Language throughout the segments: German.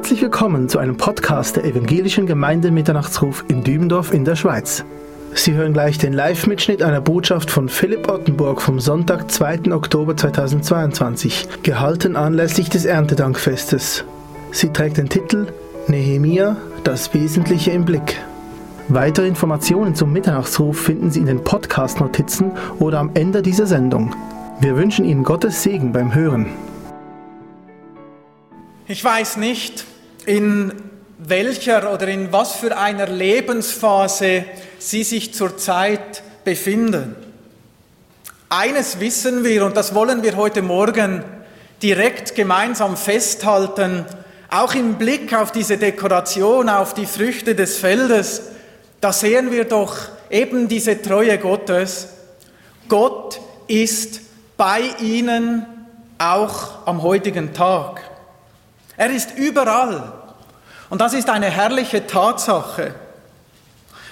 Herzlich willkommen zu einem Podcast der Evangelischen Gemeinde Mitternachtsruf in Dübendorf in der Schweiz. Sie hören gleich den Live-Mitschnitt einer Botschaft von Philipp Ottenburg vom Sonntag, 2. Oktober 2022, gehalten anlässlich des Erntedankfestes. Sie trägt den Titel Nehemia, das Wesentliche im Blick. Weitere Informationen zum Mitternachtsruf finden Sie in den Podcast-Notizen oder am Ende dieser Sendung. Wir wünschen Ihnen Gottes Segen beim Hören. Ich weiß nicht, in welcher oder in was für einer Lebensphase Sie sich zurzeit befinden. Eines wissen wir und das wollen wir heute Morgen direkt gemeinsam festhalten, auch im Blick auf diese Dekoration, auf die Früchte des Feldes, da sehen wir doch eben diese Treue Gottes. Gott ist bei ihnen auch am heutigen Tag. Er ist überall. Und das ist eine herrliche Tatsache.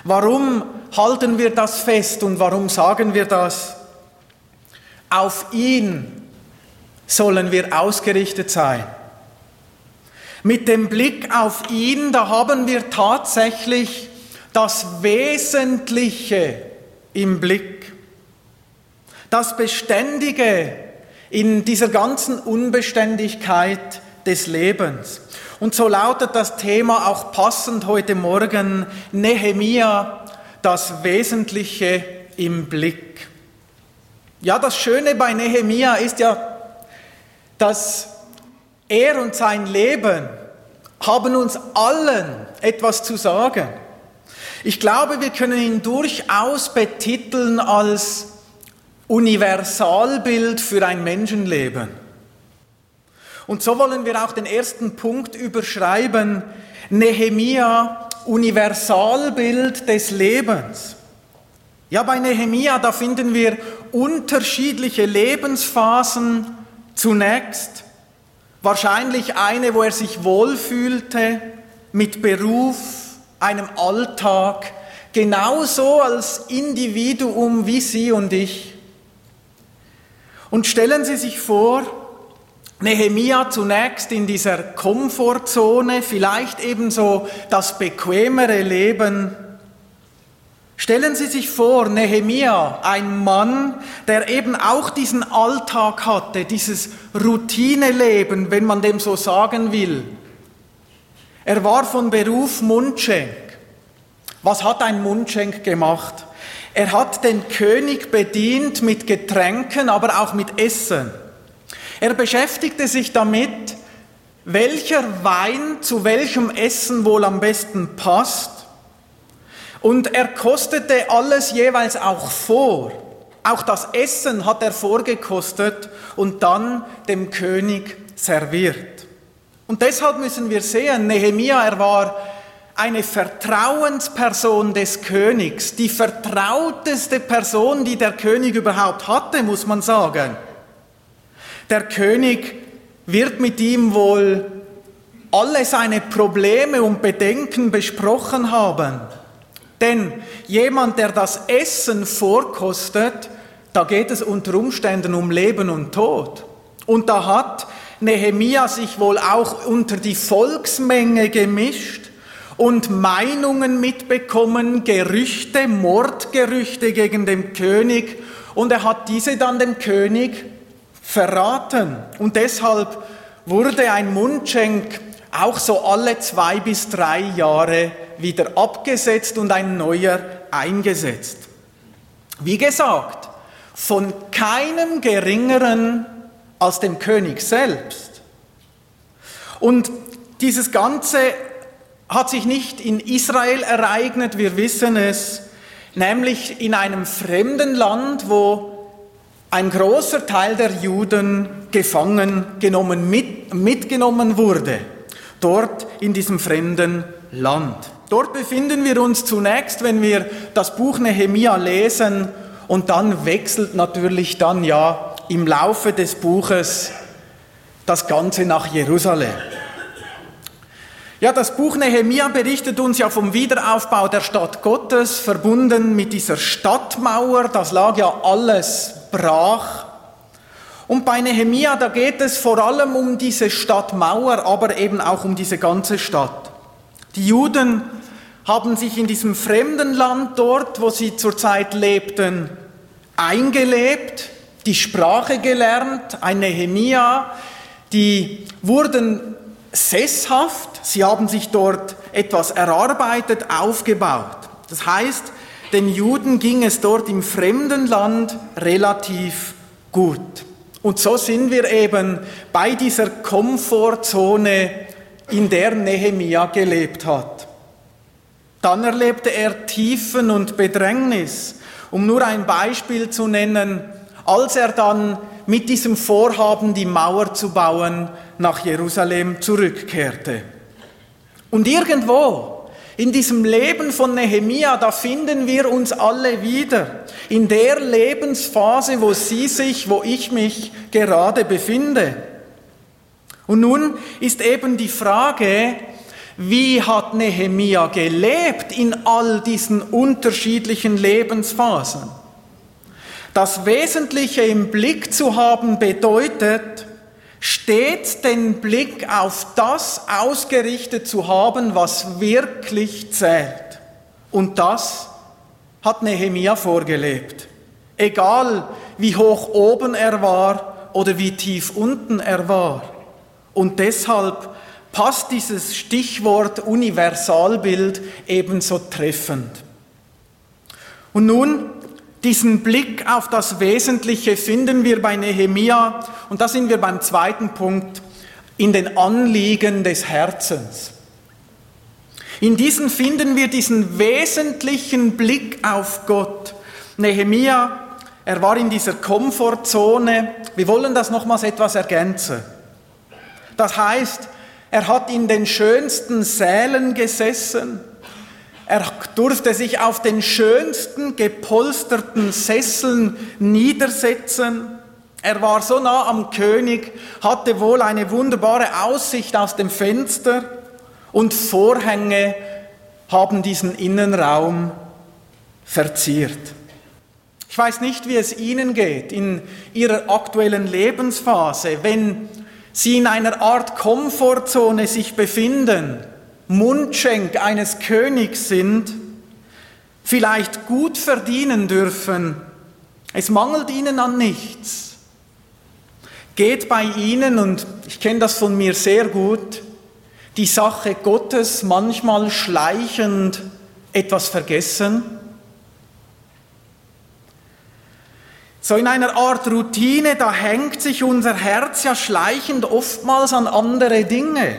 Warum halten wir das fest und warum sagen wir das? Auf ihn sollen wir ausgerichtet sein. Mit dem Blick auf ihn, da haben wir tatsächlich das Wesentliche im Blick. Das Beständige in dieser ganzen Unbeständigkeit des Lebens. Und so lautet das Thema auch passend heute Morgen Nehemia, das Wesentliche im Blick. Ja, das Schöne bei Nehemia ist ja, dass er und sein Leben haben uns allen etwas zu sagen. Ich glaube, wir können ihn durchaus betiteln als Universalbild für ein Menschenleben. Und so wollen wir auch den ersten Punkt überschreiben, Nehemia, Universalbild des Lebens. Ja, bei Nehemia, da finden wir unterschiedliche Lebensphasen. Zunächst wahrscheinlich eine, wo er sich wohlfühlte, mit Beruf, einem Alltag, genauso als Individuum wie Sie und ich. Und stellen Sie sich vor, Nehemia zunächst in dieser Komfortzone, vielleicht ebenso das bequemere Leben. Stellen Sie sich vor, Nehemia, ein Mann, der eben auch diesen Alltag hatte, dieses Routineleben, wenn man dem so sagen will. Er war von Beruf Mundschenk. Was hat ein Mundschenk gemacht? Er hat den König bedient mit Getränken, aber auch mit Essen. Er beschäftigte sich damit, welcher Wein zu welchem Essen wohl am besten passt. Und er kostete alles jeweils auch vor. Auch das Essen hat er vorgekostet und dann dem König serviert. Und deshalb müssen wir sehen, Nehemia, er war eine Vertrauensperson des Königs, die vertrauteste Person, die der König überhaupt hatte, muss man sagen. Der König wird mit ihm wohl alle seine Probleme und Bedenken besprochen haben. Denn jemand, der das Essen vorkostet, da geht es unter Umständen um Leben und Tod. Und da hat Nehemia sich wohl auch unter die Volksmenge gemischt und Meinungen mitbekommen, Gerüchte, Mordgerüchte gegen den König. Und er hat diese dann dem König verraten. Und deshalb wurde ein Mundschenk auch so alle zwei bis drei Jahre wieder abgesetzt und ein neuer eingesetzt. Wie gesagt, von keinem geringeren als dem König selbst. Und dieses Ganze hat sich nicht in Israel ereignet, wir wissen es, nämlich in einem fremden Land, wo ein großer Teil der Juden gefangen genommen, mit, mitgenommen wurde, dort in diesem fremden Land. Dort befinden wir uns zunächst, wenn wir das Buch Nehemia lesen, und dann wechselt natürlich dann ja im Laufe des Buches das Ganze nach Jerusalem. Ja, das Buch Nehemia berichtet uns ja vom Wiederaufbau der Stadt Gottes, verbunden mit dieser Stadtmauer. Das lag ja alles brach. Und bei Nehemia, da geht es vor allem um diese Stadtmauer, aber eben auch um diese ganze Stadt. Die Juden haben sich in diesem fremden Land dort, wo sie zurzeit lebten, eingelebt, die Sprache gelernt, ein Nehemia, die wurden sesshaft, sie haben sich dort etwas erarbeitet, aufgebaut. Das heißt, den Juden ging es dort im fremden Land relativ gut. Und so sind wir eben bei dieser Komfortzone, in der Nehemia gelebt hat. Dann erlebte er Tiefen und Bedrängnis. Um nur ein Beispiel zu nennen, als er dann mit diesem Vorhaben, die Mauer zu bauen, nach Jerusalem zurückkehrte. Und irgendwo in diesem Leben von Nehemia, da finden wir uns alle wieder. In der Lebensphase, wo Sie sich, wo ich mich gerade befinde. Und nun ist eben die Frage, wie hat Nehemia gelebt in all diesen unterschiedlichen Lebensphasen? Das Wesentliche im Blick zu haben bedeutet, stets den Blick auf das ausgerichtet zu haben, was wirklich zählt. Und das hat Nehemia vorgelebt. Egal wie hoch oben er war oder wie tief unten er war. Und deshalb passt dieses Stichwort Universalbild ebenso treffend. Und nun diesen Blick auf das Wesentliche finden wir bei Nehemia und da sind wir beim zweiten Punkt in den Anliegen des Herzens. In diesen finden wir diesen wesentlichen Blick auf Gott. Nehemia, er war in dieser Komfortzone. Wir wollen das nochmals etwas ergänzen. Das heißt, er hat in den schönsten Sälen gesessen. Er durfte sich auf den schönsten gepolsterten Sesseln niedersetzen. Er war so nah am König, hatte wohl eine wunderbare Aussicht aus dem Fenster und Vorhänge haben diesen Innenraum verziert. Ich weiß nicht, wie es Ihnen geht in Ihrer aktuellen Lebensphase, wenn Sie in einer Art Komfortzone sich befinden Mundschenk eines Königs sind, vielleicht gut verdienen dürfen. Es mangelt ihnen an nichts. Geht bei ihnen, und ich kenne das von mir sehr gut, die Sache Gottes manchmal schleichend etwas vergessen? So in einer Art Routine, da hängt sich unser Herz ja schleichend oftmals an andere Dinge.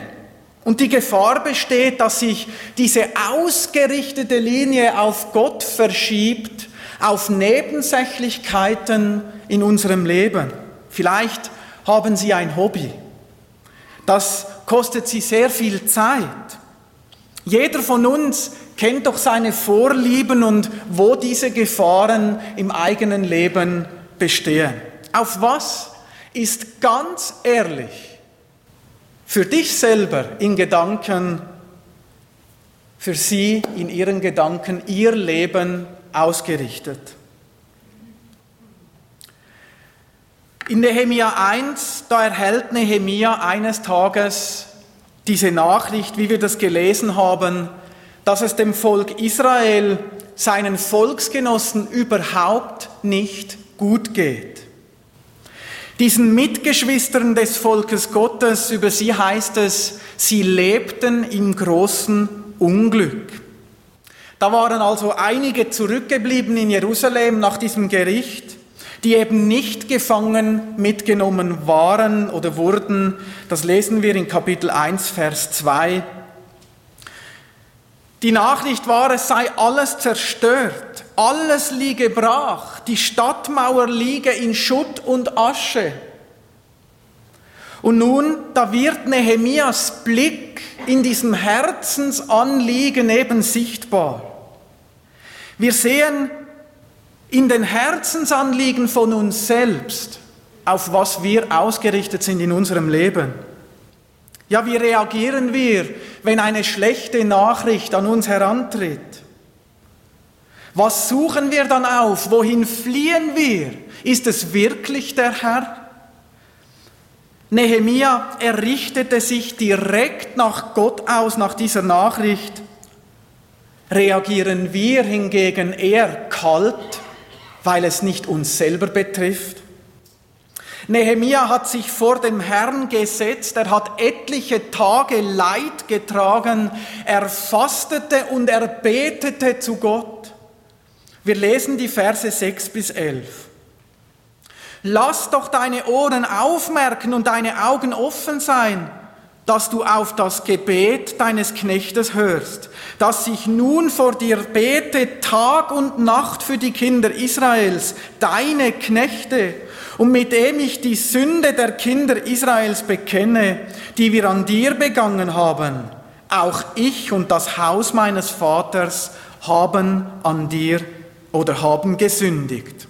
Und die Gefahr besteht, dass sich diese ausgerichtete Linie auf Gott verschiebt, auf Nebensächlichkeiten in unserem Leben. Vielleicht haben Sie ein Hobby. Das kostet Sie sehr viel Zeit. Jeder von uns kennt doch seine Vorlieben und wo diese Gefahren im eigenen Leben bestehen. Auf was ist ganz ehrlich für dich selber in Gedanken, für sie in ihren Gedanken ihr Leben ausgerichtet. In Nehemia 1, da erhält Nehemia eines Tages diese Nachricht, wie wir das gelesen haben, dass es dem Volk Israel, seinen Volksgenossen überhaupt nicht gut geht. Diesen Mitgeschwistern des Volkes Gottes, über sie heißt es, sie lebten im großen Unglück. Da waren also einige zurückgeblieben in Jerusalem nach diesem Gericht, die eben nicht gefangen mitgenommen waren oder wurden. Das lesen wir in Kapitel 1, Vers 2. Die Nachricht war, es sei alles zerstört, alles liege brach, die Stadtmauer liege in Schutt und Asche. Und nun, da wird Nehemias Blick in diesem Herzensanliegen eben sichtbar. Wir sehen in den Herzensanliegen von uns selbst, auf was wir ausgerichtet sind in unserem Leben. Ja, wie reagieren wir, wenn eine schlechte Nachricht an uns herantritt? Was suchen wir dann auf? Wohin fliehen wir? Ist es wirklich der Herr? Nehemia, er richtete sich direkt nach Gott aus, nach dieser Nachricht. Reagieren wir hingegen eher kalt, weil es nicht uns selber betrifft? Nehemia hat sich vor dem Herrn gesetzt, er hat etliche Tage Leid getragen, er fastete und er betete zu Gott. Wir lesen die Verse 6 bis 11. Lass doch deine Ohren aufmerken und deine Augen offen sein, dass du auf das Gebet deines Knechtes hörst, dass ich nun vor dir bete Tag und Nacht für die Kinder Israels, deine Knechte, und mit dem ich die Sünde der Kinder Israels bekenne, die wir an dir begangen haben. Auch ich und das Haus meines Vaters haben an dir oder haben gesündigt.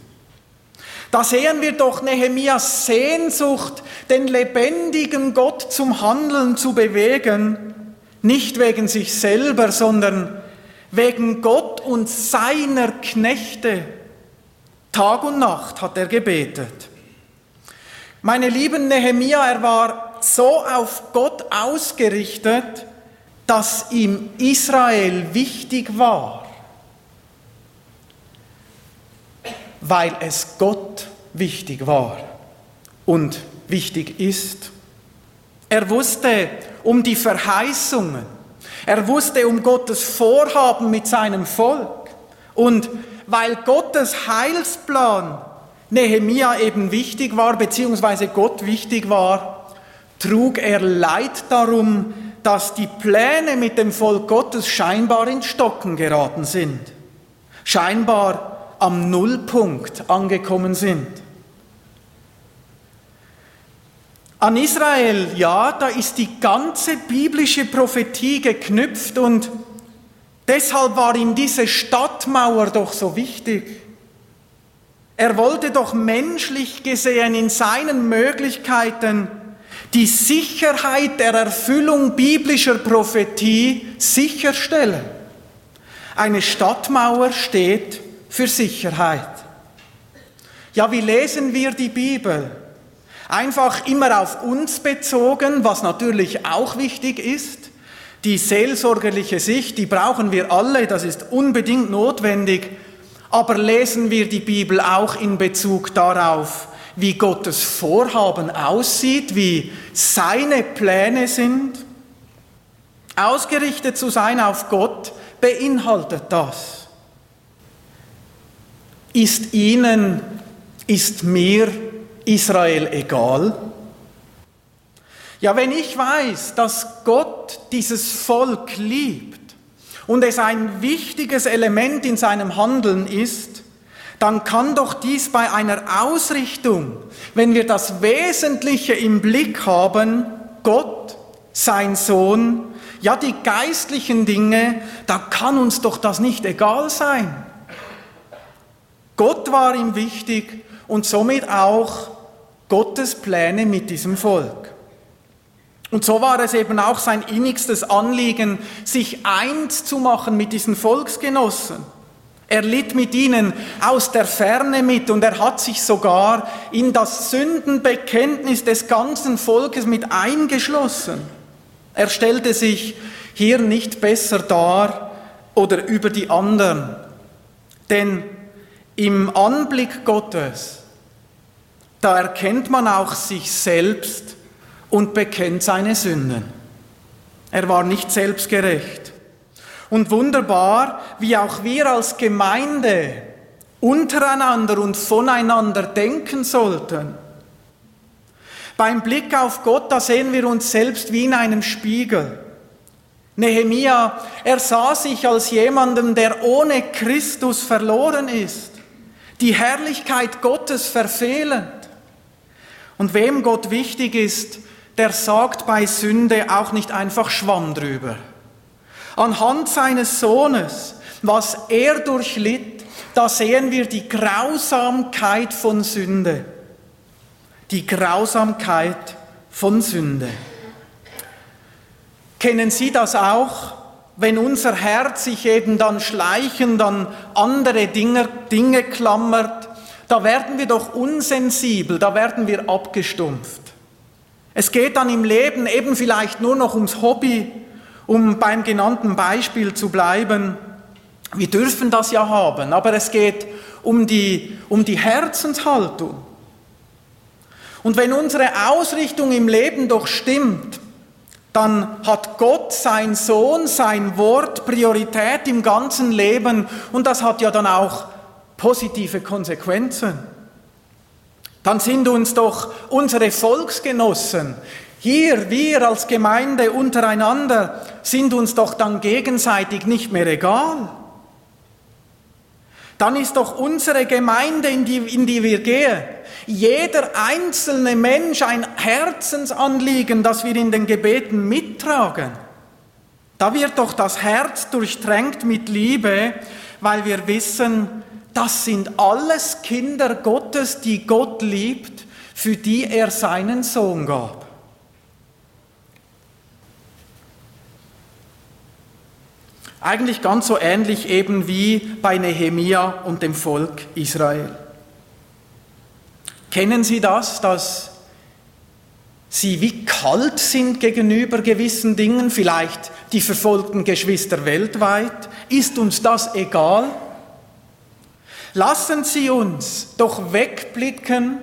Da sehen wir doch Nehemias Sehnsucht, den lebendigen Gott zum Handeln zu bewegen, nicht wegen sich selber, sondern wegen Gott und seiner Knechte. Tag und Nacht hat er gebetet. Meine lieben Nehemia, er war so auf Gott ausgerichtet, dass ihm Israel wichtig war. weil es Gott wichtig war und wichtig ist. Er wusste um die Verheißungen, er wusste um Gottes Vorhaben mit seinem Volk und weil Gottes Heilsplan Nehemia eben wichtig war, beziehungsweise Gott wichtig war, trug er Leid darum, dass die Pläne mit dem Volk Gottes scheinbar in Stocken geraten sind. Scheinbar am Nullpunkt angekommen sind. An Israel, ja, da ist die ganze biblische Prophetie geknüpft und deshalb war ihm diese Stadtmauer doch so wichtig. Er wollte doch menschlich gesehen in seinen Möglichkeiten die Sicherheit der Erfüllung biblischer Prophetie sicherstellen. Eine Stadtmauer steht für Sicherheit. Ja, wie lesen wir die Bibel? Einfach immer auf uns bezogen, was natürlich auch wichtig ist. Die seelsorgerliche Sicht, die brauchen wir alle, das ist unbedingt notwendig. Aber lesen wir die Bibel auch in Bezug darauf, wie Gottes Vorhaben aussieht, wie seine Pläne sind? Ausgerichtet zu sein auf Gott beinhaltet das. Ist ihnen, ist mir Israel egal? Ja, wenn ich weiß, dass Gott dieses Volk liebt und es ein wichtiges Element in seinem Handeln ist, dann kann doch dies bei einer Ausrichtung, wenn wir das Wesentliche im Blick haben, Gott, sein Sohn, ja die geistlichen Dinge, da kann uns doch das nicht egal sein. Gott war ihm wichtig und somit auch Gottes Pläne mit diesem Volk. Und so war es eben auch sein innigstes Anliegen, sich eins zu machen mit diesen Volksgenossen. Er litt mit ihnen aus der Ferne mit und er hat sich sogar in das Sündenbekenntnis des ganzen Volkes mit eingeschlossen. Er stellte sich hier nicht besser dar oder über die anderen, denn im Anblick Gottes, da erkennt man auch sich selbst und bekennt seine Sünden. Er war nicht selbstgerecht. Und wunderbar, wie auch wir als Gemeinde untereinander und voneinander denken sollten. Beim Blick auf Gott, da sehen wir uns selbst wie in einem Spiegel. Nehemia, er sah sich als jemanden, der ohne Christus verloren ist die Herrlichkeit Gottes verfehlend. Und wem Gott wichtig ist, der sagt bei Sünde auch nicht einfach Schwamm drüber. Anhand seines Sohnes, was er durchlitt, da sehen wir die Grausamkeit von Sünde. Die Grausamkeit von Sünde. Kennen Sie das auch? wenn unser Herz sich eben dann schleichend an andere Dinge, Dinge klammert, da werden wir doch unsensibel, da werden wir abgestumpft. Es geht dann im Leben eben vielleicht nur noch ums Hobby, um beim genannten Beispiel zu bleiben. Wir dürfen das ja haben, aber es geht um die, um die Herzenshaltung. Und wenn unsere Ausrichtung im Leben doch stimmt, dann hat Gott, sein Sohn, sein Wort Priorität im ganzen Leben und das hat ja dann auch positive Konsequenzen. Dann sind uns doch unsere Volksgenossen, hier wir als Gemeinde untereinander, sind uns doch dann gegenseitig nicht mehr egal. Dann ist doch unsere Gemeinde, in die, in die wir gehen, jeder einzelne Mensch ein Herzensanliegen, das wir in den Gebeten mittragen. Da wird doch das Herz durchtränkt mit Liebe, weil wir wissen, das sind alles Kinder Gottes, die Gott liebt, für die er seinen Sohn gab. Eigentlich ganz so ähnlich eben wie bei Nehemia und dem Volk Israel. Kennen Sie das, dass Sie wie kalt sind gegenüber gewissen Dingen, vielleicht die verfolgten Geschwister weltweit? Ist uns das egal? Lassen Sie uns doch wegblicken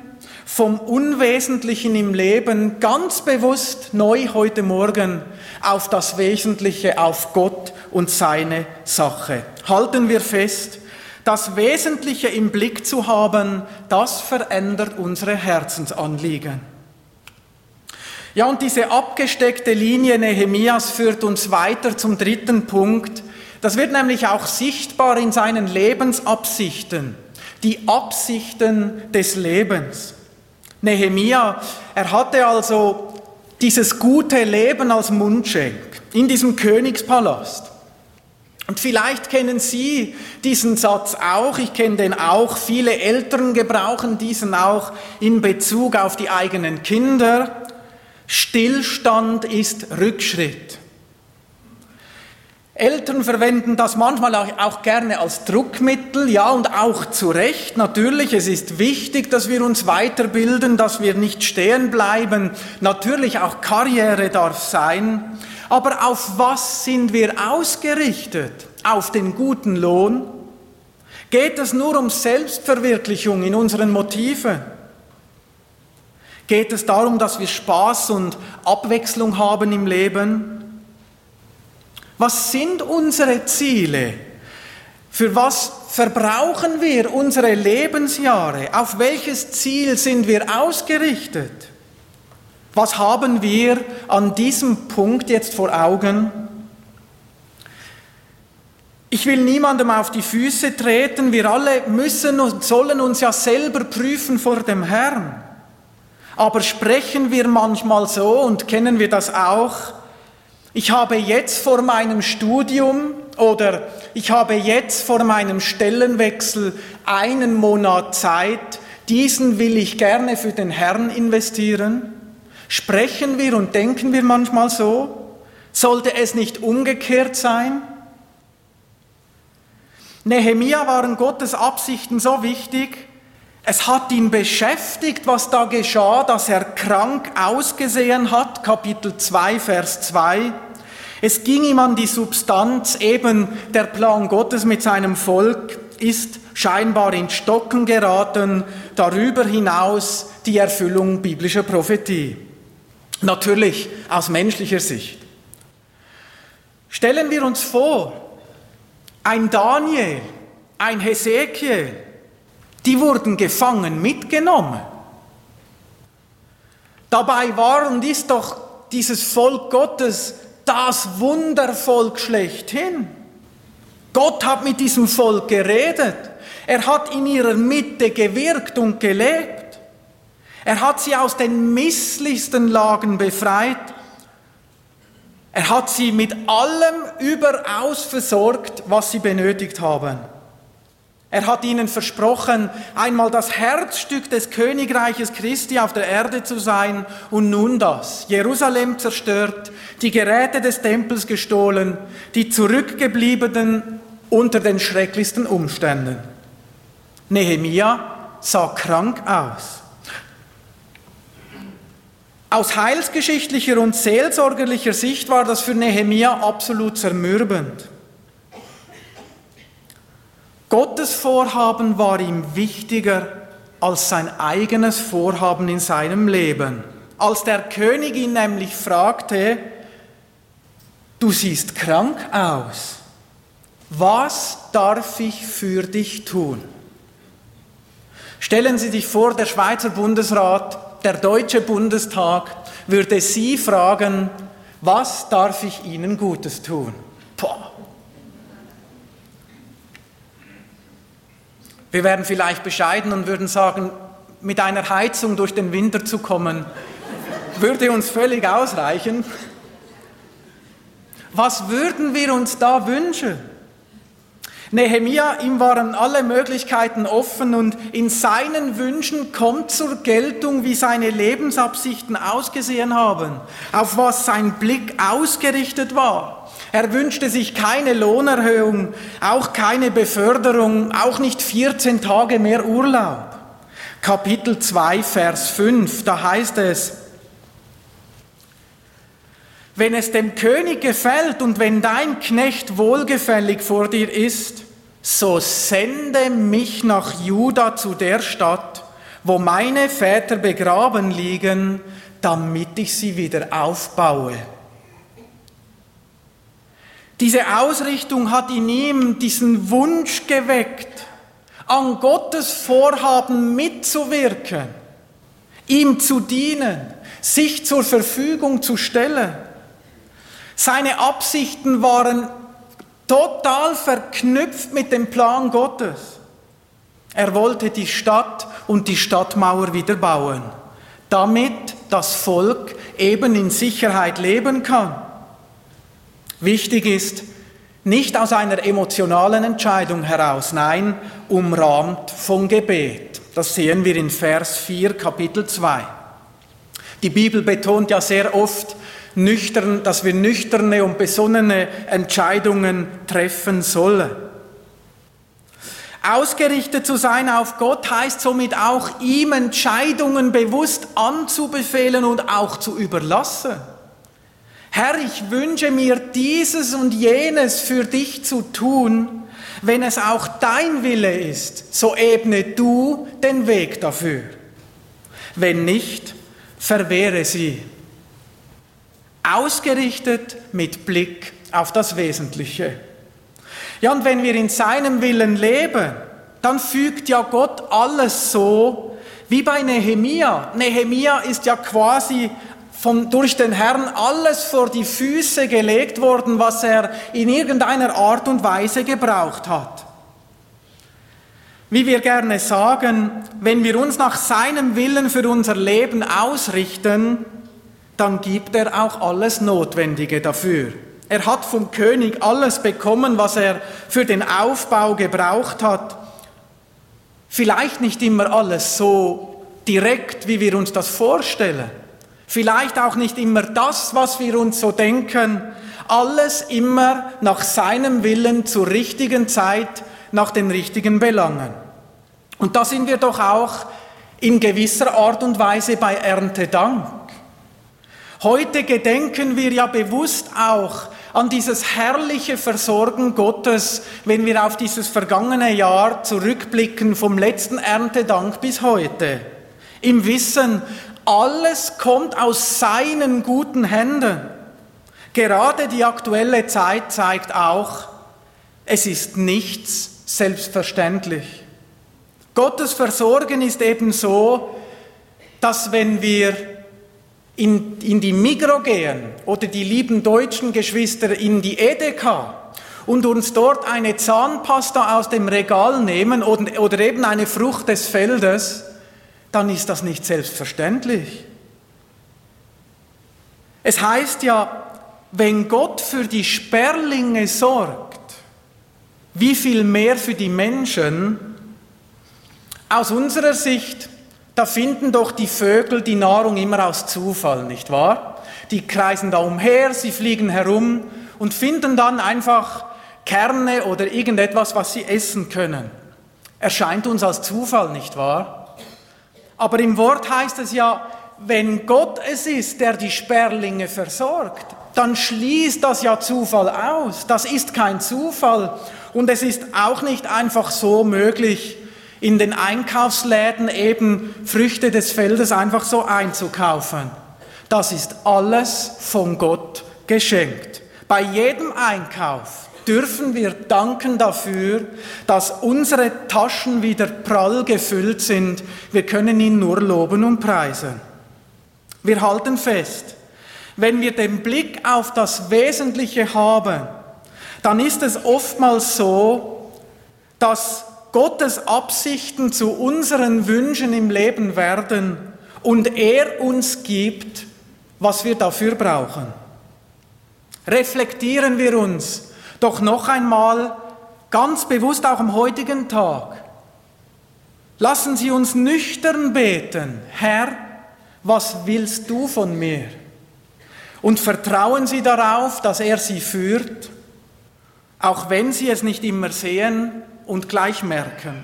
vom Unwesentlichen im Leben ganz bewusst neu heute Morgen auf das Wesentliche, auf Gott und seine Sache. Halten wir fest, das Wesentliche im Blick zu haben, das verändert unsere Herzensanliegen. Ja, und diese abgesteckte Linie Nehemias führt uns weiter zum dritten Punkt. Das wird nämlich auch sichtbar in seinen Lebensabsichten, die Absichten des Lebens. Nehemia, er hatte also dieses gute Leben als Mundschenk in diesem Königspalast. Und vielleicht kennen Sie diesen Satz auch, ich kenne den auch, viele Eltern gebrauchen diesen auch in Bezug auf die eigenen Kinder. Stillstand ist Rückschritt. Eltern verwenden das manchmal auch, gerne als Druckmittel, ja, und auch zu Recht. Natürlich, es ist wichtig, dass wir uns weiterbilden, dass wir nicht stehen bleiben. Natürlich auch Karriere darf sein. Aber auf was sind wir ausgerichtet? Auf den guten Lohn? Geht es nur um Selbstverwirklichung in unseren Motiven? Geht es darum, dass wir Spaß und Abwechslung haben im Leben? Was sind unsere Ziele? Für was verbrauchen wir unsere Lebensjahre? Auf welches Ziel sind wir ausgerichtet? Was haben wir an diesem Punkt jetzt vor Augen? Ich will niemandem auf die Füße treten. Wir alle müssen und sollen uns ja selber prüfen vor dem Herrn. Aber sprechen wir manchmal so und kennen wir das auch? Ich habe jetzt vor meinem Studium oder ich habe jetzt vor meinem Stellenwechsel einen Monat Zeit. Diesen will ich gerne für den Herrn investieren. Sprechen wir und denken wir manchmal so? Sollte es nicht umgekehrt sein? Nehemia waren Gottes Absichten so wichtig, es hat ihn beschäftigt, was da geschah, dass er krank ausgesehen hat, Kapitel 2, Vers 2. Es ging ihm an die Substanz, eben der Plan Gottes mit seinem Volk ist scheinbar in Stocken geraten, darüber hinaus die Erfüllung biblischer Prophetie. Natürlich aus menschlicher Sicht. Stellen wir uns vor, ein Daniel, ein Hesekiel, die wurden gefangen mitgenommen. Dabei war und ist doch dieses Volk Gottes das Wundervolk schlechthin. Gott hat mit diesem Volk geredet. Er hat in ihrer Mitte gewirkt und gelebt. Er hat sie aus den misslichsten Lagen befreit. Er hat sie mit allem überaus versorgt, was sie benötigt haben. Er hat ihnen versprochen, einmal das Herzstück des Königreiches Christi auf der Erde zu sein und nun das. Jerusalem zerstört, die Geräte des Tempels gestohlen, die Zurückgebliebenen unter den schrecklichsten Umständen. Nehemia sah krank aus. Aus heilsgeschichtlicher und seelsorgerlicher Sicht war das für Nehemia absolut zermürbend. Gottes Vorhaben war ihm wichtiger als sein eigenes Vorhaben in seinem Leben. Als der König ihn nämlich fragte, du siehst krank aus, was darf ich für dich tun? Stellen Sie sich vor, der Schweizer Bundesrat, der Deutsche Bundestag würde Sie fragen, was darf ich Ihnen Gutes tun? Boah. Wir wären vielleicht bescheiden und würden sagen, mit einer Heizung durch den Winter zu kommen, würde uns völlig ausreichen. Was würden wir uns da wünschen? Nehemia, ihm waren alle Möglichkeiten offen und in seinen Wünschen kommt zur Geltung, wie seine Lebensabsichten ausgesehen haben, auf was sein Blick ausgerichtet war. Er wünschte sich keine Lohnerhöhung, auch keine Beförderung, auch nicht 14 Tage mehr Urlaub. Kapitel 2, Vers 5, da heißt es, wenn es dem König gefällt und wenn dein Knecht wohlgefällig vor dir ist, so sende mich nach Juda zu der Stadt, wo meine Väter begraben liegen, damit ich sie wieder aufbaue. Diese Ausrichtung hat in ihm diesen Wunsch geweckt, an Gottes Vorhaben mitzuwirken, ihm zu dienen, sich zur Verfügung zu stellen. Seine Absichten waren total verknüpft mit dem Plan Gottes. Er wollte die Stadt und die Stadtmauer wieder bauen, damit das Volk eben in Sicherheit leben kann. Wichtig ist, nicht aus einer emotionalen Entscheidung heraus, nein, umrahmt von Gebet. Das sehen wir in Vers 4, Kapitel 2. Die Bibel betont ja sehr oft, nüchtern, dass wir nüchterne und besonnene Entscheidungen treffen sollen. Ausgerichtet zu sein auf Gott heißt somit auch, ihm Entscheidungen bewusst anzubefehlen und auch zu überlassen. Herr, ich wünsche mir dieses und jenes für dich zu tun. Wenn es auch dein Wille ist, so ebne du den Weg dafür. Wenn nicht, verwehre sie ausgerichtet mit Blick auf das Wesentliche. Ja, und wenn wir in seinem Willen leben, dann fügt ja Gott alles so wie bei Nehemia. Nehemia ist ja quasi von, durch den Herrn alles vor die Füße gelegt worden, was er in irgendeiner Art und Weise gebraucht hat. Wie wir gerne sagen, wenn wir uns nach seinem Willen für unser Leben ausrichten, dann gibt er auch alles Notwendige dafür. Er hat vom König alles bekommen, was er für den Aufbau gebraucht hat. Vielleicht nicht immer alles so direkt, wie wir uns das vorstellen. Vielleicht auch nicht immer das, was wir uns so denken. Alles immer nach seinem Willen zur richtigen Zeit, nach den richtigen Belangen. Und da sind wir doch auch in gewisser Art und Weise bei Erntedank. Heute gedenken wir ja bewusst auch an dieses herrliche Versorgen Gottes, wenn wir auf dieses vergangene Jahr zurückblicken vom letzten Erntedank bis heute. Im Wissen, alles kommt aus seinen guten Händen. Gerade die aktuelle Zeit zeigt auch, es ist nichts selbstverständlich. Gottes Versorgen ist eben so, dass wenn wir in, in die Migro gehen oder die lieben deutschen Geschwister in die Edeka und uns dort eine Zahnpasta aus dem Regal nehmen oder, oder eben eine Frucht des Feldes, dann ist das nicht selbstverständlich. Es heißt ja, wenn Gott für die Sperlinge sorgt, wie viel mehr für die Menschen? Aus unserer Sicht da finden doch die Vögel die Nahrung immer aus Zufall, nicht wahr? Die kreisen da umher, sie fliegen herum und finden dann einfach Kerne oder irgendetwas, was sie essen können. Erscheint uns als Zufall, nicht wahr? Aber im Wort heißt es ja, wenn Gott es ist, der die Sperlinge versorgt, dann schließt das ja Zufall aus. Das ist kein Zufall. Und es ist auch nicht einfach so möglich, in den Einkaufsläden eben Früchte des Feldes einfach so einzukaufen. Das ist alles von Gott geschenkt. Bei jedem Einkauf dürfen wir danken dafür, dass unsere Taschen wieder prall gefüllt sind. Wir können ihn nur loben und preisen. Wir halten fest, wenn wir den Blick auf das Wesentliche haben, dann ist es oftmals so, dass Gottes Absichten zu unseren Wünschen im Leben werden und er uns gibt, was wir dafür brauchen. Reflektieren wir uns doch noch einmal ganz bewusst auch am heutigen Tag. Lassen Sie uns nüchtern beten, Herr, was willst du von mir? Und vertrauen Sie darauf, dass er Sie führt, auch wenn Sie es nicht immer sehen und gleich merken.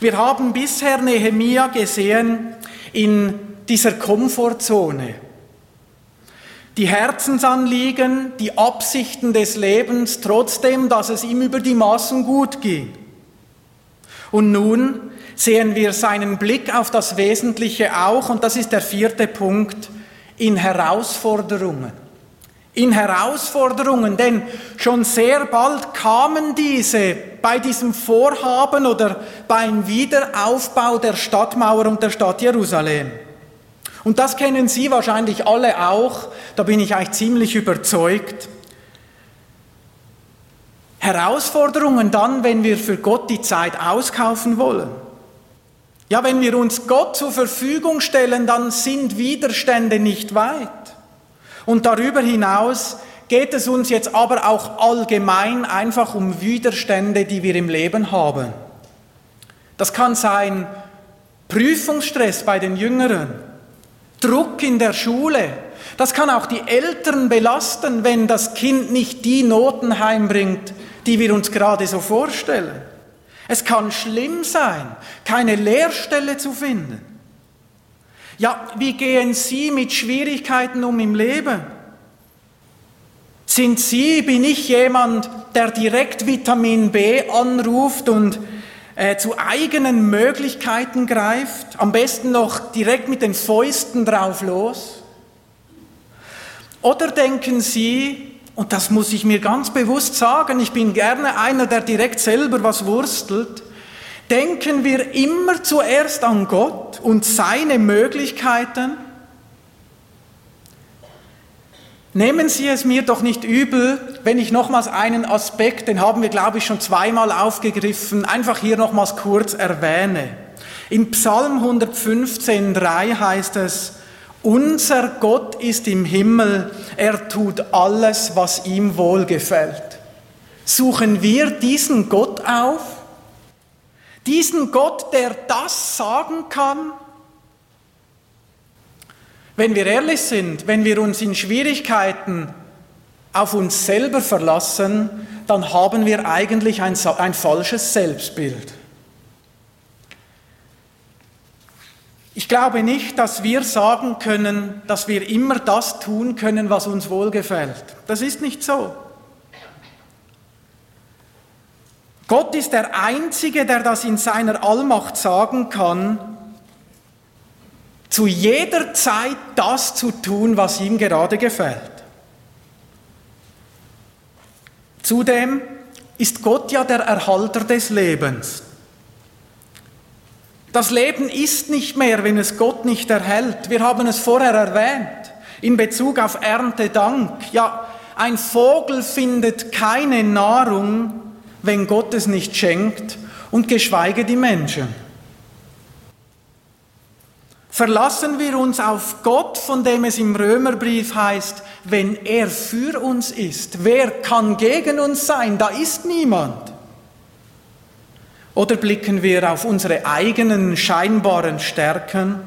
Wir haben bisher Nehemia gesehen in dieser Komfortzone. Die Herzensanliegen, die Absichten des Lebens, trotzdem, dass es ihm über die Maßen gut ging. Und nun sehen wir seinen Blick auf das Wesentliche auch, und das ist der vierte Punkt, in Herausforderungen. In Herausforderungen, denn schon sehr bald kamen diese bei diesem Vorhaben oder beim Wiederaufbau der Stadtmauer und der Stadt Jerusalem. Und das kennen Sie wahrscheinlich alle auch, da bin ich eigentlich ziemlich überzeugt. Herausforderungen dann, wenn wir für Gott die Zeit auskaufen wollen. Ja, wenn wir uns Gott zur Verfügung stellen, dann sind Widerstände nicht weit. Und darüber hinaus geht es uns jetzt aber auch allgemein einfach um Widerstände, die wir im Leben haben. Das kann sein Prüfungsstress bei den Jüngeren, Druck in der Schule. Das kann auch die Eltern belasten, wenn das Kind nicht die Noten heimbringt, die wir uns gerade so vorstellen. Es kann schlimm sein, keine Lehrstelle zu finden. Ja, wie gehen Sie mit Schwierigkeiten um im Leben? Sind Sie, bin ich jemand, der direkt Vitamin B anruft und äh, zu eigenen Möglichkeiten greift, am besten noch direkt mit den Fäusten drauf los? Oder denken Sie, und das muss ich mir ganz bewusst sagen, ich bin gerne einer, der direkt selber was wurstelt, denken wir immer zuerst an Gott und seine Möglichkeiten? Nehmen Sie es mir doch nicht übel, wenn ich nochmals einen Aspekt, den haben wir, glaube ich, schon zweimal aufgegriffen, einfach hier nochmals kurz erwähne. In Psalm 115.3 heißt es, unser Gott ist im Himmel, er tut alles, was ihm wohlgefällt. Suchen wir diesen Gott auf? Diesen Gott, der das sagen kann? Wenn wir ehrlich sind, wenn wir uns in Schwierigkeiten auf uns selber verlassen, dann haben wir eigentlich ein, ein falsches Selbstbild. Ich glaube nicht, dass wir sagen können, dass wir immer das tun können, was uns wohlgefällt. Das ist nicht so. Gott ist der Einzige, der das in seiner Allmacht sagen kann, zu jeder Zeit das zu tun, was ihm gerade gefällt. Zudem ist Gott ja der Erhalter des Lebens. Das Leben ist nicht mehr, wenn es Gott nicht erhält. Wir haben es vorher erwähnt in Bezug auf Erntedank. Ja, ein Vogel findet keine Nahrung, wenn Gott es nicht schenkt und geschweige die Menschen. Verlassen wir uns auf Gott, von dem es im Römerbrief heißt, wenn er für uns ist, wer kann gegen uns sein? Da ist niemand. Oder blicken wir auf unsere eigenen scheinbaren Stärken?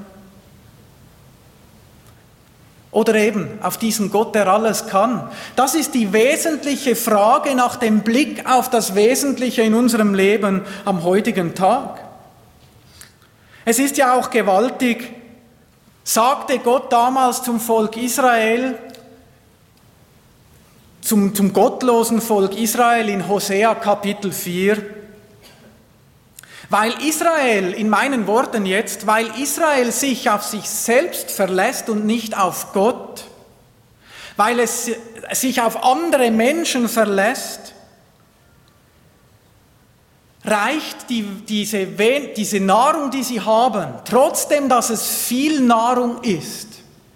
Oder eben auf diesen Gott, der alles kann? Das ist die wesentliche Frage nach dem Blick auf das Wesentliche in unserem Leben am heutigen Tag. Es ist ja auch gewaltig, sagte Gott damals zum Volk Israel, zum, zum gottlosen Volk Israel in Hosea Kapitel 4, weil Israel, in meinen Worten jetzt, weil Israel sich auf sich selbst verlässt und nicht auf Gott, weil es sich auf andere Menschen verlässt, reicht die, diese, diese Nahrung, die sie haben, trotzdem, dass es viel Nahrung ist,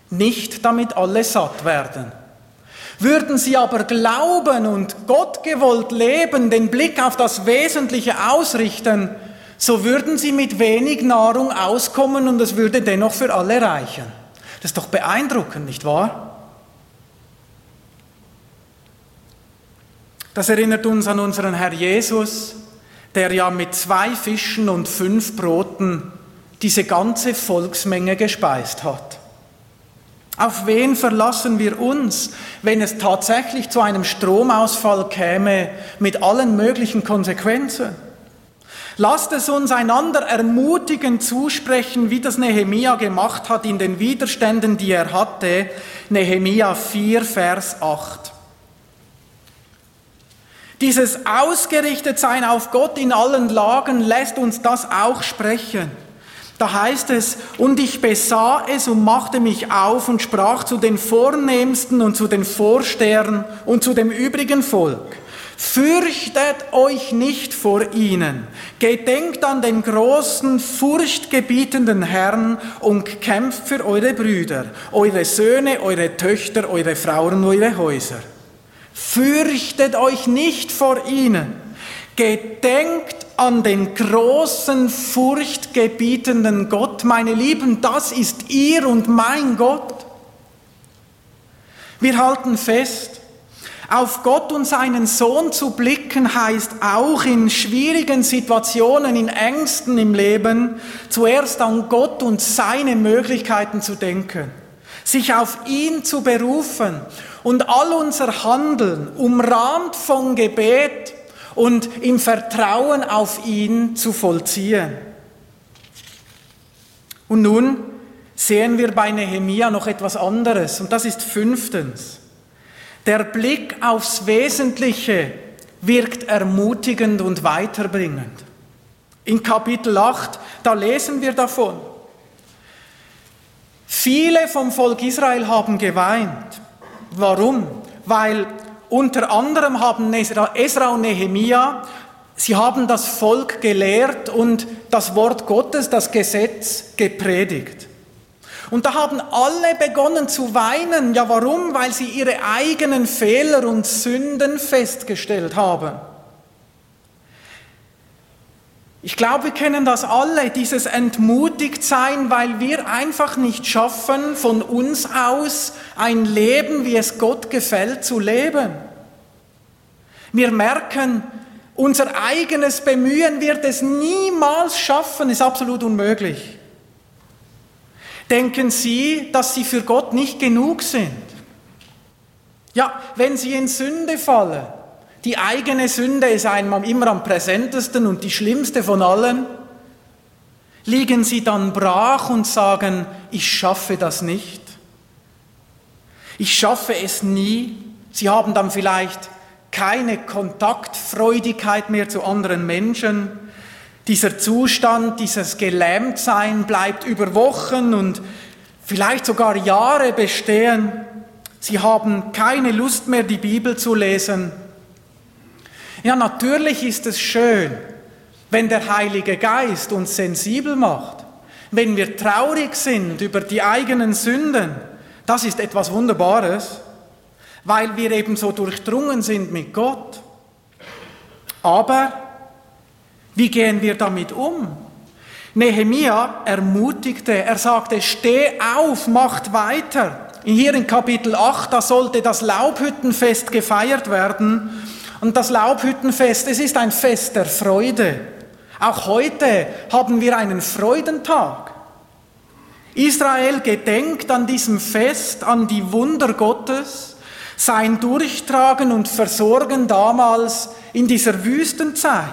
nicht damit alle satt werden. Würden sie aber glauben und Gott gewollt leben, den Blick auf das Wesentliche ausrichten, so würden sie mit wenig Nahrung auskommen und es würde dennoch für alle reichen. Das ist doch beeindruckend, nicht wahr? Das erinnert uns an unseren Herr Jesus, der ja mit zwei Fischen und fünf Broten diese ganze Volksmenge gespeist hat. Auf wen verlassen wir uns, wenn es tatsächlich zu einem Stromausfall käme mit allen möglichen Konsequenzen? Lasst es uns einander ermutigend zusprechen, wie das Nehemia gemacht hat in den Widerständen, die er hatte. Nehemia 4, Vers 8. Dieses Ausgerichtetsein auf Gott in allen Lagen lässt uns das auch sprechen. Da heißt es, und ich besah es und machte mich auf und sprach zu den Vornehmsten und zu den Vorstehern und zu dem übrigen Volk. Fürchtet euch nicht vor ihnen, gedenkt an den großen, furchtgebietenden Herrn und kämpft für eure Brüder, eure Söhne, eure Töchter, eure Frauen, eure Häuser. Fürchtet euch nicht vor ihnen, gedenkt an den großen, furchtgebietenden Gott. Meine Lieben, das ist ihr und mein Gott. Wir halten fest, auf Gott und seinen Sohn zu blicken heißt auch in schwierigen Situationen, in Ängsten im Leben, zuerst an Gott und seine Möglichkeiten zu denken, sich auf ihn zu berufen und all unser Handeln umrahmt von Gebet und im Vertrauen auf ihn zu vollziehen. Und nun sehen wir bei Nehemia noch etwas anderes und das ist fünftens. Der Blick aufs Wesentliche wirkt ermutigend und weiterbringend. In Kapitel 8, da lesen wir davon. Viele vom Volk Israel haben geweint. Warum? Weil unter anderem haben Esra und Nehemia, sie haben das Volk gelehrt und das Wort Gottes, das Gesetz gepredigt. Und da haben alle begonnen zu weinen. Ja, warum? Weil sie ihre eigenen Fehler und Sünden festgestellt haben. Ich glaube, wir kennen das alle, dieses Entmutigtsein, weil wir einfach nicht schaffen, von uns aus ein Leben, wie es Gott gefällt, zu leben. Wir merken, unser eigenes Bemühen wird es niemals schaffen, ist absolut unmöglich. Denken Sie, dass Sie für Gott nicht genug sind? Ja, wenn Sie in Sünde fallen, die eigene Sünde ist einmal immer am präsentesten und die schlimmste von allen, liegen Sie dann brach und sagen, ich schaffe das nicht? Ich schaffe es nie. Sie haben dann vielleicht keine Kontaktfreudigkeit mehr zu anderen Menschen. Dieser Zustand, dieses Gelähmtsein bleibt über Wochen und vielleicht sogar Jahre bestehen. Sie haben keine Lust mehr, die Bibel zu lesen. Ja, natürlich ist es schön, wenn der Heilige Geist uns sensibel macht, wenn wir traurig sind über die eigenen Sünden. Das ist etwas Wunderbares, weil wir eben so durchdrungen sind mit Gott. Aber wie gehen wir damit um? Nehemia ermutigte, er sagte, steh auf, macht weiter. Hier in Kapitel 8, da sollte das Laubhüttenfest gefeiert werden. Und das Laubhüttenfest, es ist ein Fest der Freude. Auch heute haben wir einen Freudentag. Israel gedenkt an diesem Fest, an die Wunder Gottes, sein Durchtragen und Versorgen damals in dieser Wüstenzeit.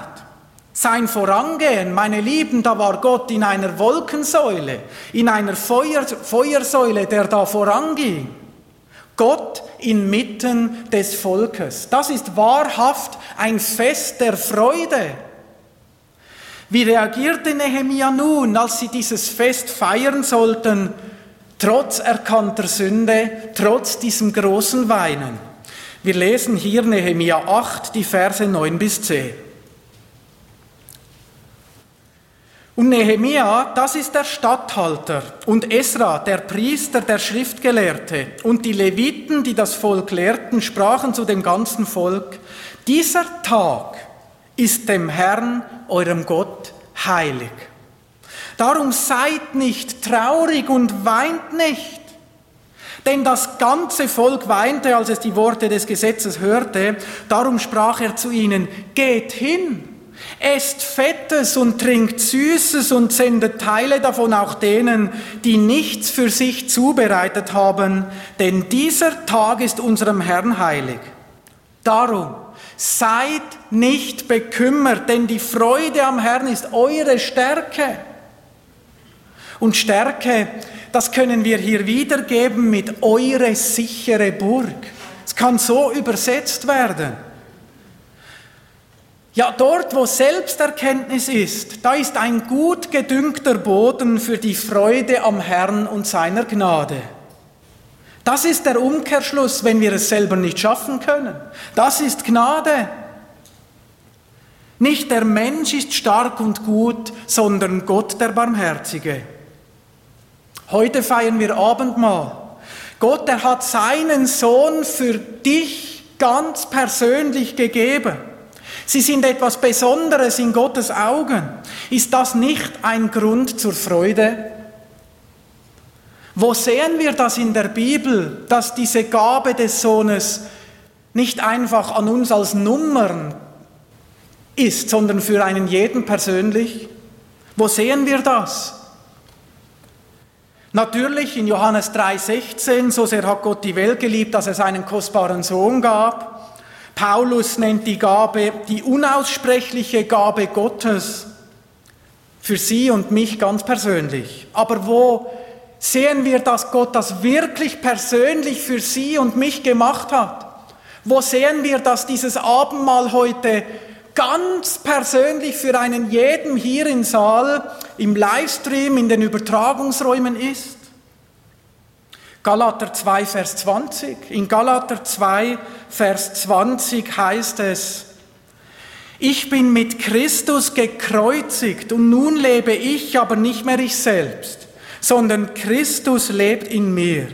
Sein Vorangehen, meine Lieben, da war Gott in einer Wolkensäule, in einer Feuer, Feuersäule, der da voranging. Gott inmitten des Volkes. Das ist wahrhaft ein Fest der Freude. Wie reagierte Nehemia nun, als sie dieses Fest feiern sollten, trotz erkannter Sünde, trotz diesem großen Weinen? Wir lesen hier Nehemia 8, die Verse 9 bis 10. Und Nehemia, das ist der Statthalter, und Esra, der Priester, der Schriftgelehrte, und die Leviten, die das Volk lehrten, sprachen zu dem ganzen Volk, dieser Tag ist dem Herrn, eurem Gott, heilig. Darum seid nicht traurig und weint nicht. Denn das ganze Volk weinte, als es die Worte des Gesetzes hörte. Darum sprach er zu ihnen, geht hin Esst Fettes und trinkt Süßes und sendet Teile davon auch denen, die nichts für sich zubereitet haben, denn dieser Tag ist unserem Herrn heilig. Darum seid nicht bekümmert, denn die Freude am Herrn ist eure Stärke. Und Stärke, das können wir hier wiedergeben mit eure sichere Burg. Es kann so übersetzt werden. Ja, dort, wo Selbsterkenntnis ist, da ist ein gut gedüngter Boden für die Freude am Herrn und seiner Gnade. Das ist der Umkehrschluss, wenn wir es selber nicht schaffen können. Das ist Gnade. Nicht der Mensch ist stark und gut, sondern Gott der Barmherzige. Heute feiern wir Abendmahl. Gott, er hat seinen Sohn für dich ganz persönlich gegeben. Sie sind etwas Besonderes in Gottes Augen. Ist das nicht ein Grund zur Freude? Wo sehen wir das in der Bibel, dass diese Gabe des Sohnes nicht einfach an uns als Nummern ist, sondern für einen jeden persönlich? Wo sehen wir das? Natürlich in Johannes 3:16, so sehr hat Gott die Welt geliebt, dass er seinen kostbaren Sohn gab. Paulus nennt die Gabe die unaussprechliche Gabe Gottes für sie und mich ganz persönlich. Aber wo sehen wir, dass Gott das wirklich persönlich für sie und mich gemacht hat? Wo sehen wir, dass dieses Abendmahl heute ganz persönlich für einen jeden hier im Saal, im Livestream, in den Übertragungsräumen ist? Galater 2, Vers 20. In Galater 2, Vers 20 heißt es, ich bin mit Christus gekreuzigt und nun lebe ich, aber nicht mehr ich selbst, sondern Christus lebt in mir.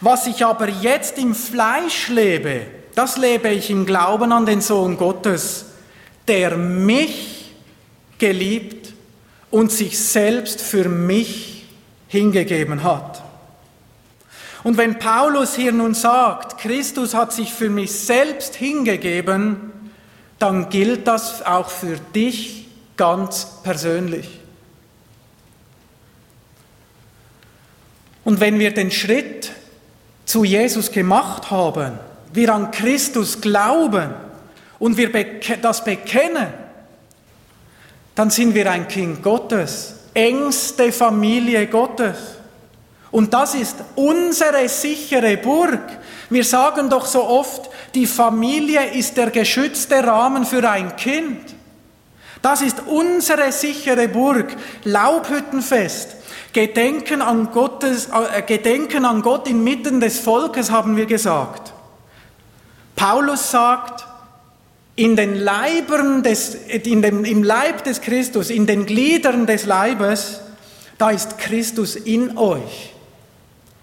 Was ich aber jetzt im Fleisch lebe, das lebe ich im Glauben an den Sohn Gottes, der mich geliebt und sich selbst für mich hingegeben hat. Und wenn Paulus hier nun sagt, Christus hat sich für mich selbst hingegeben, dann gilt das auch für dich ganz persönlich. Und wenn wir den Schritt zu Jesus gemacht haben, wir an Christus glauben und wir das bekennen, dann sind wir ein Kind Gottes, engste Familie Gottes. Und das ist unsere sichere Burg. Wir sagen doch so oft, die Familie ist der geschützte Rahmen für ein Kind. Das ist unsere sichere Burg, Laubhüttenfest. Gedenken an, Gottes, äh, Gedenken an Gott inmitten des Volkes, haben wir gesagt. Paulus sagt, in den Leibern des, in dem, im Leib des Christus, in den Gliedern des Leibes, da ist Christus in euch.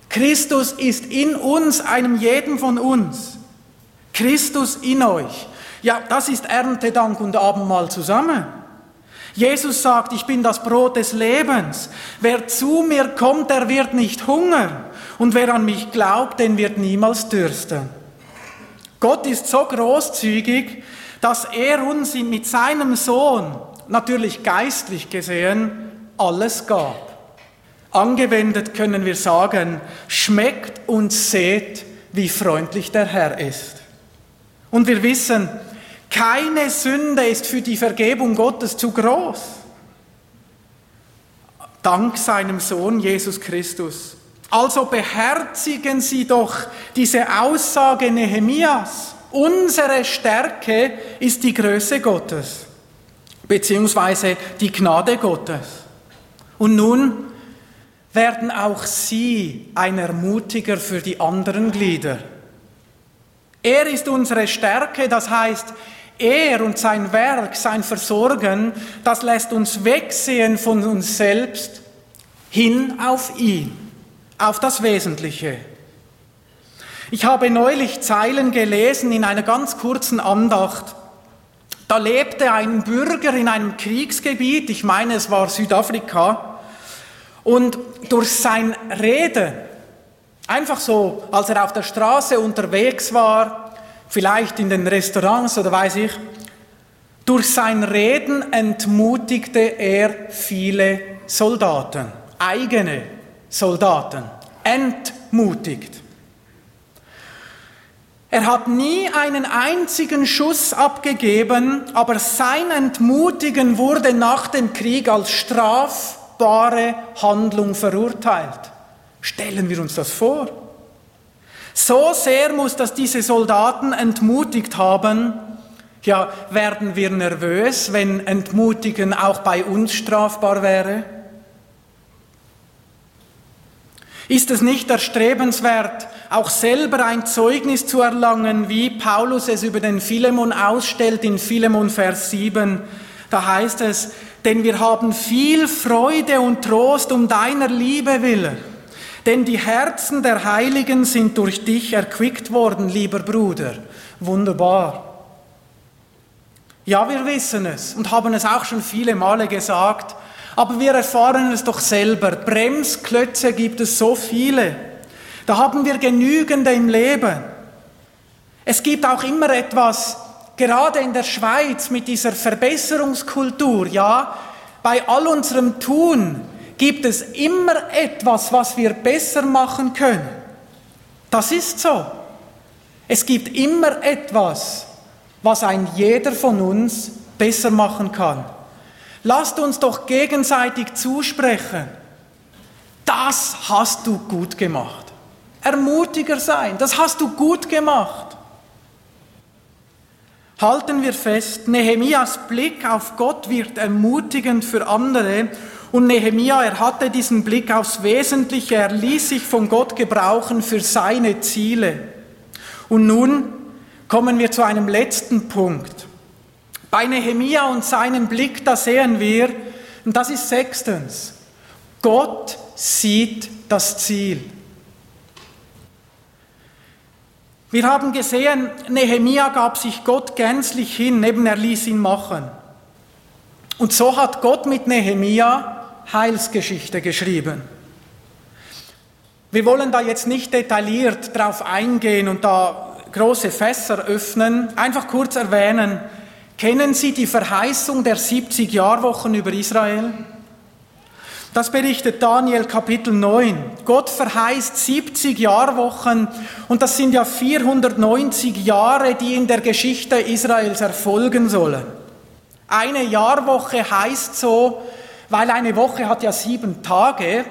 Christus ist in uns, einem jeden von uns. Christus in euch. Ja, das ist Erntedank und Abendmahl zusammen. Jesus sagt, ich bin das Brot des Lebens. Wer zu mir kommt, der wird nicht hungern. Und wer an mich glaubt, den wird niemals dürsten. Gott ist so großzügig, dass er uns mit seinem Sohn, natürlich geistlich gesehen, alles gab. Angewendet können wir sagen, schmeckt und seht, wie freundlich der Herr ist. Und wir wissen, Keine Sünde ist für die Vergebung Gottes zu groß. Dank seinem Sohn Jesus Christus. Also beherzigen Sie doch diese Aussage Nehemias. Unsere Stärke ist die Größe Gottes, beziehungsweise die Gnade Gottes. Und nun werden auch Sie ein Ermutiger für die anderen Glieder. Er ist unsere Stärke, das heißt, er und sein Werk, sein Versorgen, das lässt uns wegsehen von uns selbst hin auf ihn, auf das Wesentliche. Ich habe neulich Zeilen gelesen in einer ganz kurzen Andacht. Da lebte ein Bürger in einem Kriegsgebiet, ich meine es war Südafrika, und durch sein Reden, einfach so, als er auf der Straße unterwegs war, vielleicht in den Restaurants oder weiß ich, durch sein Reden entmutigte er viele Soldaten, eigene Soldaten, entmutigt. Er hat nie einen einzigen Schuss abgegeben, aber sein Entmutigen wurde nach dem Krieg als strafbare Handlung verurteilt. Stellen wir uns das vor. So sehr muss das diese Soldaten entmutigt haben, ja, werden wir nervös, wenn Entmutigen auch bei uns strafbar wäre? Ist es nicht erstrebenswert, auch selber ein Zeugnis zu erlangen, wie Paulus es über den Philemon ausstellt in Philemon Vers 7? Da heißt es, denn wir haben viel Freude und Trost um deiner Liebe willen, denn die Herzen der Heiligen sind durch dich erquickt worden, lieber Bruder. Wunderbar. Ja, wir wissen es und haben es auch schon viele Male gesagt, aber wir erfahren es doch selber. Bremsklötze gibt es so viele. Da haben wir genügende im Leben. Es gibt auch immer etwas, gerade in der Schweiz mit dieser Verbesserungskultur, ja, bei all unserem Tun gibt es immer etwas, was wir besser machen können. Das ist so. Es gibt immer etwas, was ein jeder von uns besser machen kann. Lasst uns doch gegenseitig zusprechen. Das hast du gut gemacht. Ermutiger sein, das hast du gut gemacht. Halten wir fest, Nehemias Blick auf Gott wird ermutigend für andere und Nehemia, er hatte diesen Blick aufs Wesentliche, er ließ sich von Gott gebrauchen für seine Ziele. Und nun kommen wir zu einem letzten Punkt. Bei Nehemia und seinem Blick, da sehen wir, und das ist sechstens, Gott sieht das Ziel. Wir haben gesehen, Nehemia gab sich Gott gänzlich hin, eben er ließ ihn machen. Und so hat Gott mit Nehemia Heilsgeschichte geschrieben. Wir wollen da jetzt nicht detailliert drauf eingehen und da große Fässer öffnen, einfach kurz erwähnen, Kennen Sie die Verheißung der 70-Jahrwochen über Israel? Das berichtet Daniel Kapitel 9. Gott verheißt 70 Jahrwochen und das sind ja 490 Jahre, die in der Geschichte Israels erfolgen sollen. Eine Jahrwoche heißt so, weil eine Woche hat ja sieben Tage,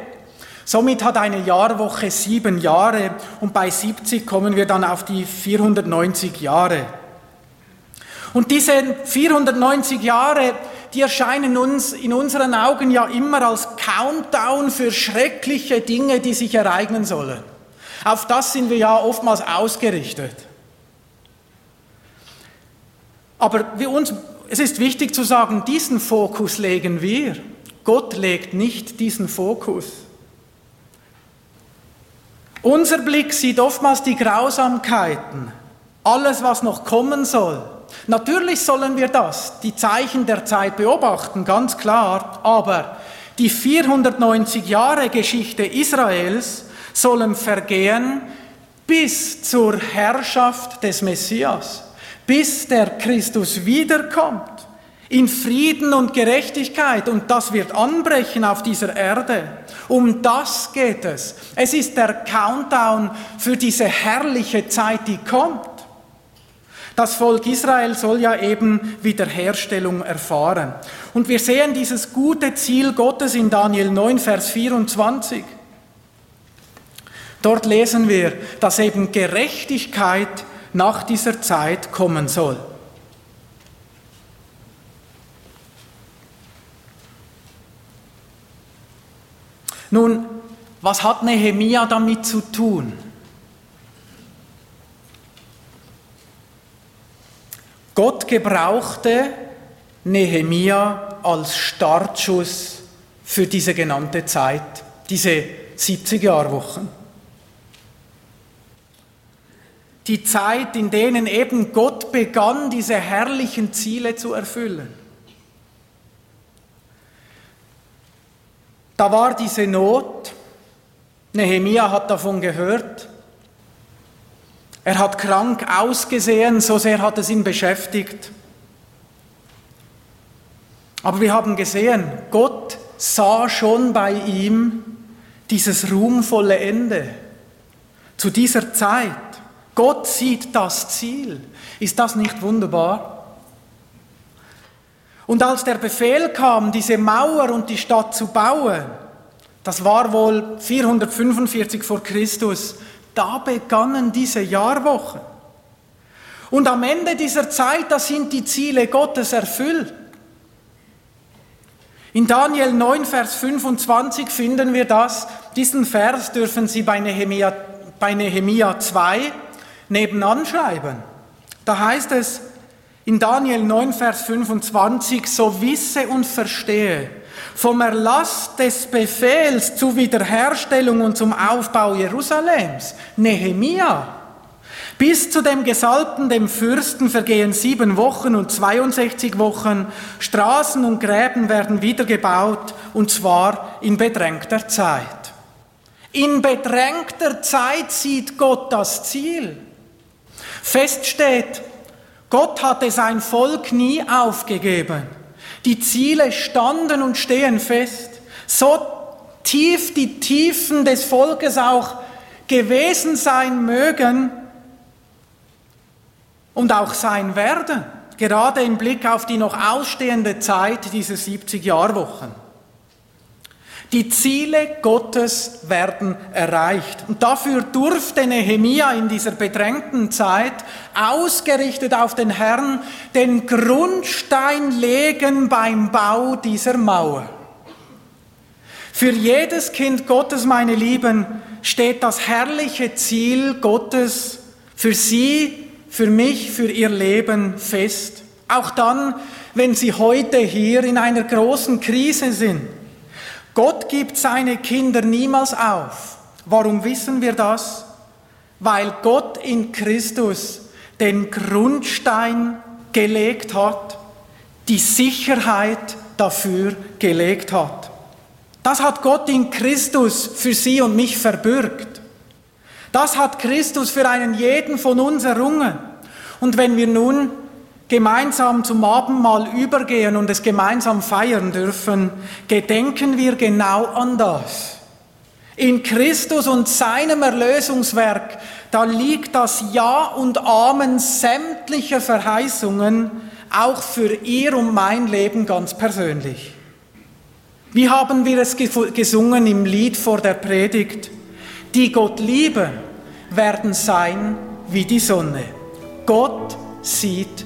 somit hat eine Jahrwoche sieben Jahre und bei 70 kommen wir dann auf die 490 Jahre. Und diese 490 Jahre, die erscheinen uns in unseren Augen ja immer als Countdown für schreckliche Dinge, die sich ereignen sollen. Auf das sind wir ja oftmals ausgerichtet. Aber uns, es ist wichtig zu sagen, diesen Fokus legen wir. Gott legt nicht diesen Fokus. Unser Blick sieht oftmals die Grausamkeiten, alles, was noch kommen soll. Natürlich sollen wir das, die Zeichen der Zeit beobachten, ganz klar, aber die 490 Jahre Geschichte Israels sollen vergehen bis zur Herrschaft des Messias, bis der Christus wiederkommt, in Frieden und Gerechtigkeit und das wird anbrechen auf dieser Erde. Um das geht es. Es ist der Countdown für diese herrliche Zeit, die kommt. Das Volk Israel soll ja eben Wiederherstellung erfahren. Und wir sehen dieses gute Ziel Gottes in Daniel 9, Vers 24. Dort lesen wir, dass eben Gerechtigkeit nach dieser Zeit kommen soll. Nun, was hat Nehemia damit zu tun? Gott gebrauchte Nehemia als Startschuss für diese genannte Zeit, diese 70 Jahrwochen. Die Zeit, in denen eben Gott begann, diese herrlichen Ziele zu erfüllen. Da war diese Not, Nehemia hat davon gehört, er hat krank ausgesehen, so sehr hat es ihn beschäftigt. Aber wir haben gesehen, Gott sah schon bei ihm dieses ruhmvolle Ende zu dieser Zeit. Gott sieht das Ziel. Ist das nicht wunderbar? Und als der Befehl kam, diese Mauer und die Stadt zu bauen, das war wohl 445 vor Christus, da begannen diese Jahrwochen. Und am Ende dieser Zeit, da sind die Ziele Gottes erfüllt. In Daniel 9, Vers 25 finden wir das. Diesen Vers dürfen Sie bei Nehemia, bei Nehemia 2 nebenan schreiben. Da heißt es in Daniel 9, Vers 25, so wisse und verstehe, vom Erlass des Befehls zur Wiederherstellung und zum Aufbau Jerusalems, Nehemia, bis zu dem Gesalbten, dem Fürsten, vergehen sieben Wochen und 62 Wochen. Straßen und Gräben werden wiedergebaut, und zwar in bedrängter Zeit. In bedrängter Zeit sieht Gott das Ziel. Fest steht, Gott hatte sein Volk nie aufgegeben. Die Ziele standen und stehen fest. So tief die Tiefen des Volkes auch gewesen sein mögen und auch sein werden, gerade im Blick auf die noch ausstehende Zeit dieser 70 Jahrwochen. Die Ziele Gottes werden erreicht. Und dafür durfte Nehemia in dieser bedrängten Zeit, ausgerichtet auf den Herrn, den Grundstein legen beim Bau dieser Mauer. Für jedes Kind Gottes, meine Lieben, steht das herrliche Ziel Gottes für sie, für mich, für ihr Leben fest. Auch dann, wenn sie heute hier in einer großen Krise sind Gibt seine Kinder niemals auf. Warum wissen wir das? Weil Gott in Christus den Grundstein gelegt hat, die Sicherheit dafür gelegt hat. Das hat Gott in Christus für Sie und mich verbürgt. Das hat Christus für einen jeden von uns errungen. Und wenn wir nun gemeinsam zum Abendmahl übergehen und es gemeinsam feiern dürfen, gedenken wir genau an das. In Christus und seinem Erlösungswerk, da liegt das Ja und Amen sämtlicher Verheißungen, auch für ihr und mein Leben ganz persönlich. Wie haben wir es gesungen im Lied vor der Predigt? Die Gott lieben, werden sein wie die Sonne. Gott sieht